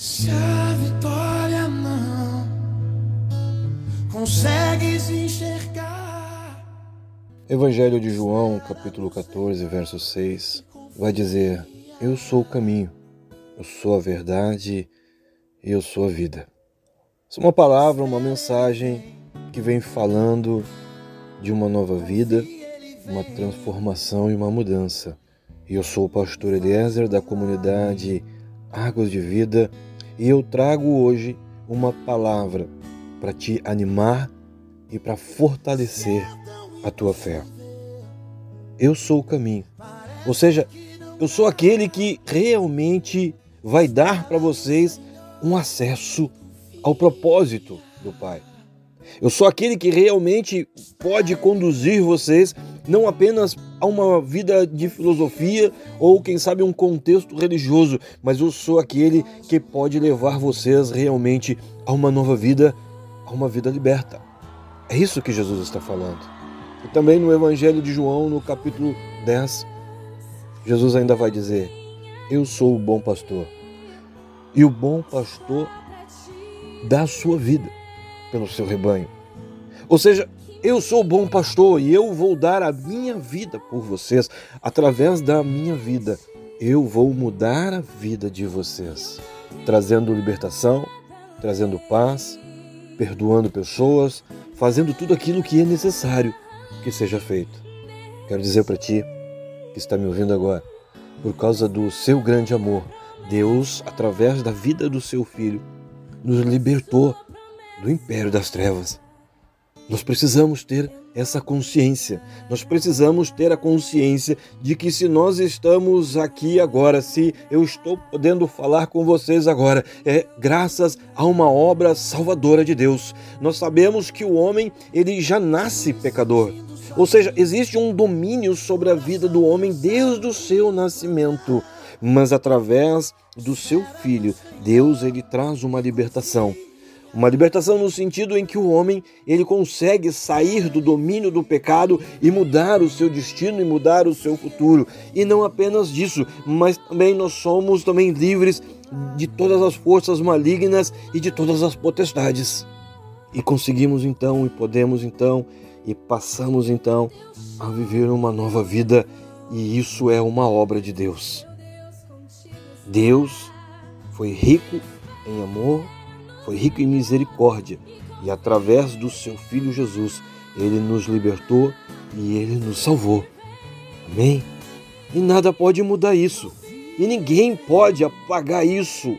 Se a vitória não consegues enxergar. Evangelho de João, capítulo 14, verso 6, vai dizer: Eu sou o caminho, eu sou a verdade e eu sou a vida. Isso é uma palavra, uma mensagem que vem falando de uma nova vida, uma transformação e uma mudança. E eu sou o pastor Eliezer da comunidade Águas de Vida e eu trago hoje uma palavra para te animar e para fortalecer a tua fé. Eu sou o caminho. Ou seja, eu sou aquele que realmente vai dar para vocês um acesso ao propósito do Pai. Eu sou aquele que realmente pode conduzir vocês não apenas a uma vida de filosofia ou, quem sabe, um contexto religioso, mas eu sou aquele que pode levar vocês realmente a uma nova vida, a uma vida liberta. É isso que Jesus está falando. E também no Evangelho de João, no capítulo 10, Jesus ainda vai dizer: Eu sou o bom pastor. E o bom pastor dá a sua vida pelo seu rebanho. Ou seja, eu sou bom pastor e eu vou dar a minha vida por vocês. Através da minha vida, eu vou mudar a vida de vocês, trazendo libertação, trazendo paz, perdoando pessoas, fazendo tudo aquilo que é necessário que seja feito. Quero dizer para ti que está me ouvindo agora, por causa do seu grande amor, Deus, através da vida do seu filho, nos libertou do império das trevas. Nós precisamos ter essa consciência. Nós precisamos ter a consciência de que se nós estamos aqui agora, se eu estou podendo falar com vocês agora, é graças a uma obra salvadora de Deus. Nós sabemos que o homem, ele já nasce pecador. Ou seja, existe um domínio sobre a vida do homem desde o seu nascimento, mas através do seu filho, Deus ele traz uma libertação. Uma libertação no sentido em que o homem ele consegue sair do domínio do pecado e mudar o seu destino e mudar o seu futuro. E não apenas disso, mas também nós somos também livres de todas as forças malignas e de todas as potestades. E conseguimos então e podemos então e passamos então a viver uma nova vida e isso é uma obra de Deus. Deus foi rico em amor foi rico em misericórdia e através do seu Filho Jesus, ele nos libertou e ele nos salvou. Amém? E nada pode mudar isso. E ninguém pode apagar isso.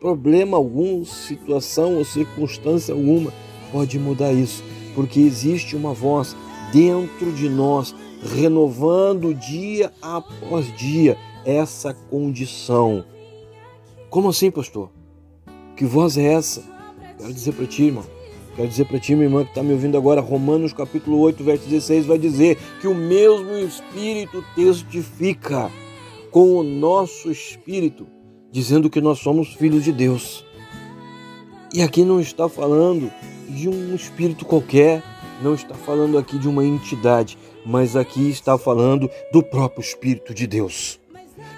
Problema algum, situação ou circunstância alguma pode mudar isso, porque existe uma voz dentro de nós, renovando dia após dia essa condição. Como assim, pastor? Que voz é essa? Quero dizer para ti, irmão. Quero dizer para ti, minha irmã, que está me ouvindo agora, Romanos capítulo 8, verso 16, vai dizer que o mesmo Espírito testifica com o nosso Espírito, dizendo que nós somos filhos de Deus. E aqui não está falando de um espírito qualquer, não está falando aqui de uma entidade, mas aqui está falando do próprio Espírito de Deus.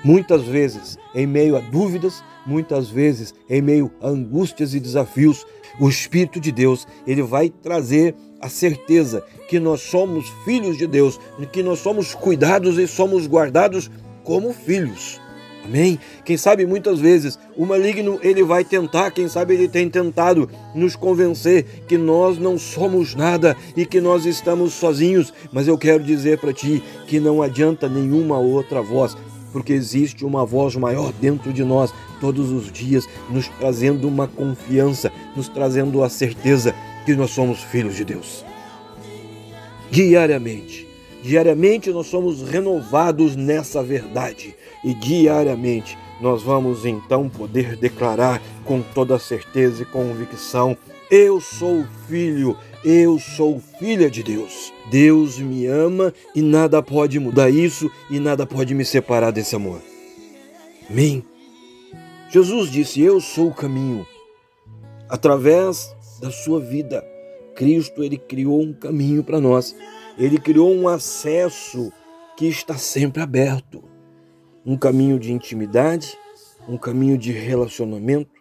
Muitas vezes, em meio a dúvidas, muitas vezes, em meio a angústias e desafios, o Espírito de Deus, ele vai trazer a certeza que nós somos filhos de Deus, que nós somos cuidados e somos guardados como filhos. Amém? Quem sabe muitas vezes o maligno ele vai tentar, quem sabe ele tem tentado nos convencer que nós não somos nada e que nós estamos sozinhos, mas eu quero dizer para ti que não adianta nenhuma outra voz porque existe uma voz maior dentro de nós todos os dias, nos trazendo uma confiança, nos trazendo a certeza que nós somos filhos de Deus. Diariamente, diariamente nós somos renovados nessa verdade e diariamente nós vamos então poder declarar com toda certeza e convicção: Eu sou filho, eu sou filha de Deus. Deus me ama e nada pode mudar isso e nada pode me separar desse amor. Amém. Jesus disse: Eu sou o caminho. Através da sua vida, Cristo ele criou um caminho para nós. Ele criou um acesso que está sempre aberto. Um caminho de intimidade, um caminho de relacionamento,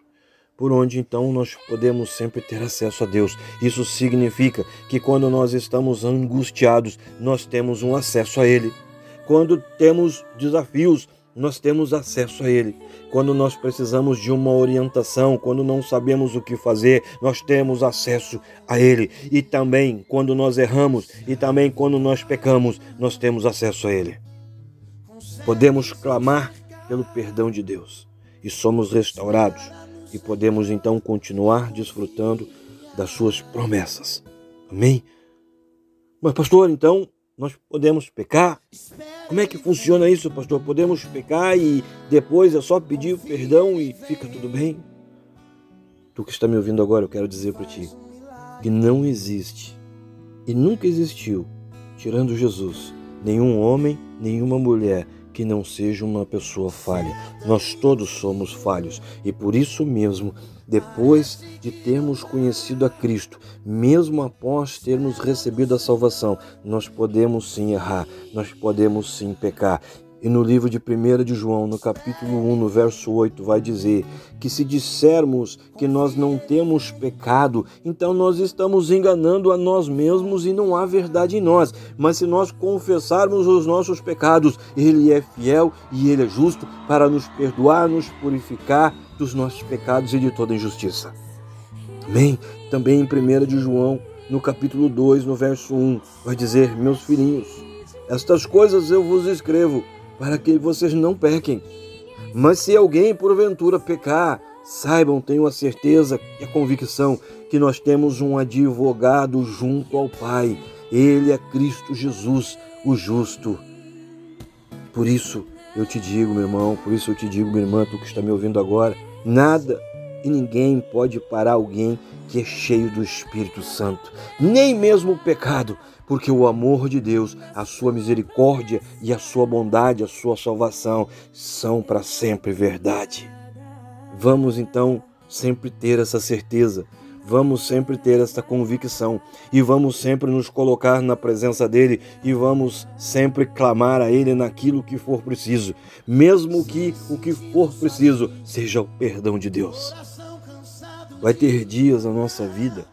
por onde então nós podemos sempre ter acesso a Deus. Isso significa que quando nós estamos angustiados, nós temos um acesso a Ele. Quando temos desafios, nós temos acesso a Ele. Quando nós precisamos de uma orientação, quando não sabemos o que fazer, nós temos acesso a Ele. E também quando nós erramos e também quando nós pecamos, nós temos acesso a Ele. Podemos clamar pelo perdão de Deus e somos restaurados e podemos então continuar desfrutando das suas promessas. Amém? Mas, pastor, então nós podemos pecar? Como é que funciona isso, pastor? Podemos pecar e depois é só pedir perdão e fica tudo bem? Tu que está me ouvindo agora, eu quero dizer para ti que não existe e nunca existiu, tirando Jesus, nenhum homem, nenhuma mulher que não seja uma pessoa falha. Nós todos somos falhos e por isso mesmo, depois de termos conhecido a Cristo, mesmo após termos recebido a salvação, nós podemos sim errar, nós podemos sim pecar. E no livro de 1 de João, no capítulo 1, no verso 8, vai dizer que se dissermos que nós não temos pecado, então nós estamos enganando a nós mesmos e não há verdade em nós. Mas se nós confessarmos os nossos pecados, Ele é fiel e Ele é justo para nos perdoar, nos purificar dos nossos pecados e de toda injustiça. Amém? Também em 1 de João, no capítulo 2, no verso 1, vai dizer: Meus filhinhos, estas coisas eu vos escrevo para que vocês não pequem. Mas se alguém porventura pecar, saibam, tenham a certeza e a convicção que nós temos um advogado junto ao Pai. Ele é Cristo Jesus, o justo. Por isso eu te digo, meu irmão, por isso eu te digo, minha irmã, tu que está me ouvindo agora, nada e ninguém pode parar alguém que é cheio do Espírito Santo, nem mesmo o pecado, porque o amor de Deus, a sua misericórdia e a sua bondade, a sua salvação são para sempre verdade. Vamos então sempre ter essa certeza, vamos sempre ter essa convicção e vamos sempre nos colocar na presença dele e vamos sempre clamar a ele naquilo que for preciso, mesmo que o que for preciso seja o perdão de Deus. Vai ter dias na nossa vida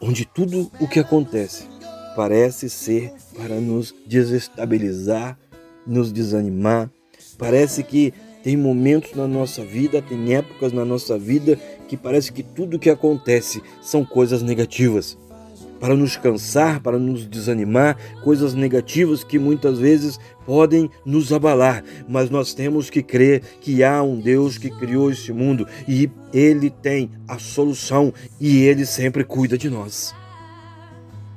onde tudo o que acontece parece ser para nos desestabilizar, nos desanimar. Parece que tem momentos na nossa vida, tem épocas na nossa vida que parece que tudo o que acontece são coisas negativas para nos cansar, para nos desanimar, coisas negativas que muitas vezes podem nos abalar, mas nós temos que crer que há um Deus que criou esse mundo e ele tem a solução e ele sempre cuida de nós.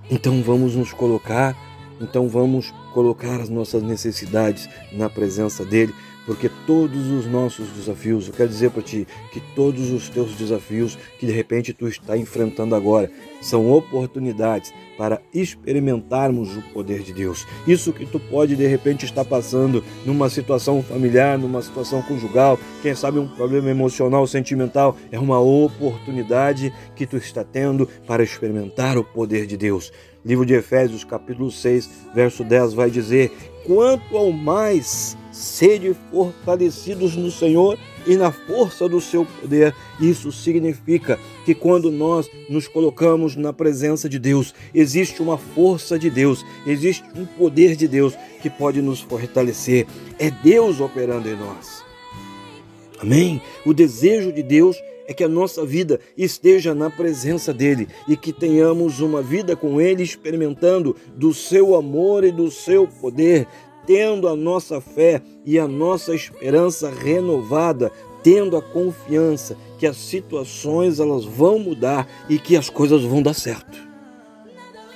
Então vamos nos colocar, então vamos colocar as nossas necessidades na presença dele porque todos os nossos desafios, eu quero dizer para ti que todos os teus desafios que de repente tu está enfrentando agora são oportunidades para experimentarmos o poder de Deus. Isso que tu pode de repente estar passando numa situação familiar, numa situação conjugal, quem sabe um problema emocional, sentimental, é uma oportunidade que tu está tendo para experimentar o poder de Deus. Livro de Efésios, capítulo 6, verso 10 vai dizer: "Quanto ao mais sede fortalecidos no Senhor e na força do seu poder. Isso significa que quando nós nos colocamos na presença de Deus, existe uma força de Deus, existe um poder de Deus que pode nos fortalecer. É Deus operando em nós. Amém? O desejo de Deus é que a nossa vida esteja na presença dele e que tenhamos uma vida com ele experimentando do seu amor e do seu poder, tendo a nossa fé e a nossa esperança renovada, tendo a confiança que as situações elas vão mudar e que as coisas vão dar certo.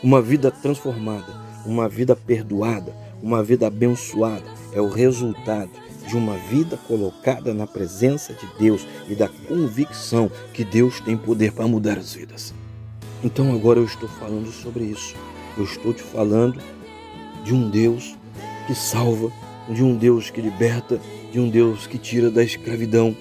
Uma vida transformada, uma vida perdoada, uma vida abençoada é o resultado de uma vida colocada na presença de Deus e da convicção que Deus tem poder para mudar as vidas. Então agora eu estou falando sobre isso. Eu estou te falando de um Deus que salva, de um Deus que liberta, de um Deus que tira da escravidão.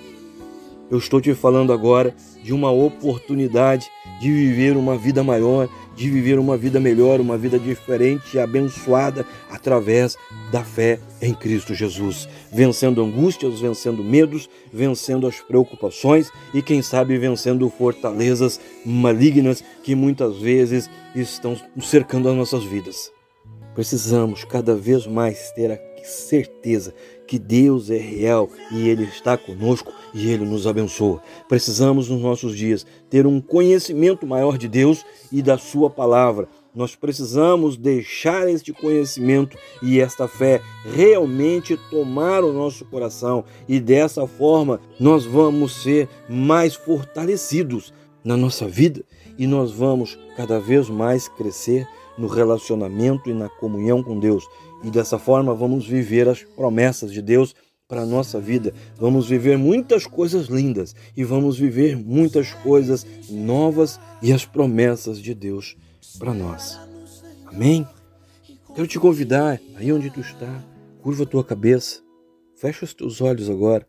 Eu estou te falando agora de uma oportunidade de viver uma vida maior de viver uma vida melhor, uma vida diferente e abençoada através da fé em Cristo Jesus, vencendo angústias, vencendo medos, vencendo as preocupações e, quem sabe, vencendo fortalezas malignas que muitas vezes estão cercando as nossas vidas. Precisamos cada vez mais ter a certeza que Deus é real e Ele está conosco e Ele nos abençoa. Precisamos, nos nossos dias, ter um conhecimento maior de Deus e da Sua palavra. Nós precisamos deixar este conhecimento e esta fé realmente tomar o nosso coração, e dessa forma nós vamos ser mais fortalecidos na nossa vida e nós vamos cada vez mais crescer no relacionamento e na comunhão com Deus. E dessa forma vamos viver as promessas de Deus para a nossa vida. Vamos viver muitas coisas lindas e vamos viver muitas coisas novas e as promessas de Deus para nós. Amém? Quero te convidar, aí onde tu está, curva a tua cabeça, fecha os teus olhos agora.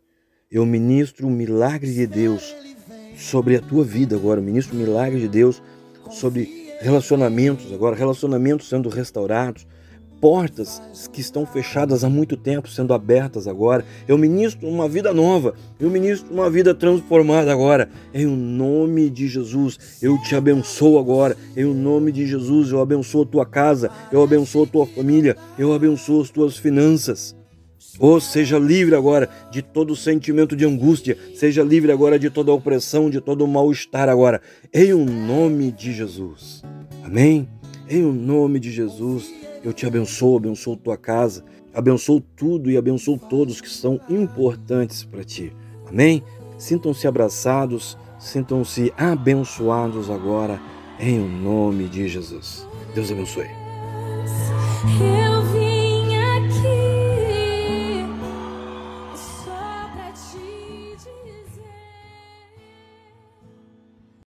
Eu ministro o milagre de Deus sobre a tua vida agora, ministro o milagre de Deus sobre relacionamentos agora, relacionamentos sendo restaurados, portas que estão fechadas há muito tempo sendo abertas agora. Eu ministro uma vida nova, eu ministro uma vida transformada agora. Em nome de Jesus, eu te abençoo agora. Em nome de Jesus, eu abençoo tua casa, eu abençoo tua família, eu abençoo as tuas finanças. Oh, seja livre agora de todo sentimento de angústia, seja livre agora de toda opressão, de todo mal-estar agora, em o nome de Jesus. Amém? Em o nome de Jesus, eu te abençoo, abençoo tua casa, abençoo tudo e abençoo todos que são importantes para ti. Amém? Sintam-se abraçados, sintam-se abençoados agora, em o nome de Jesus. Deus abençoe.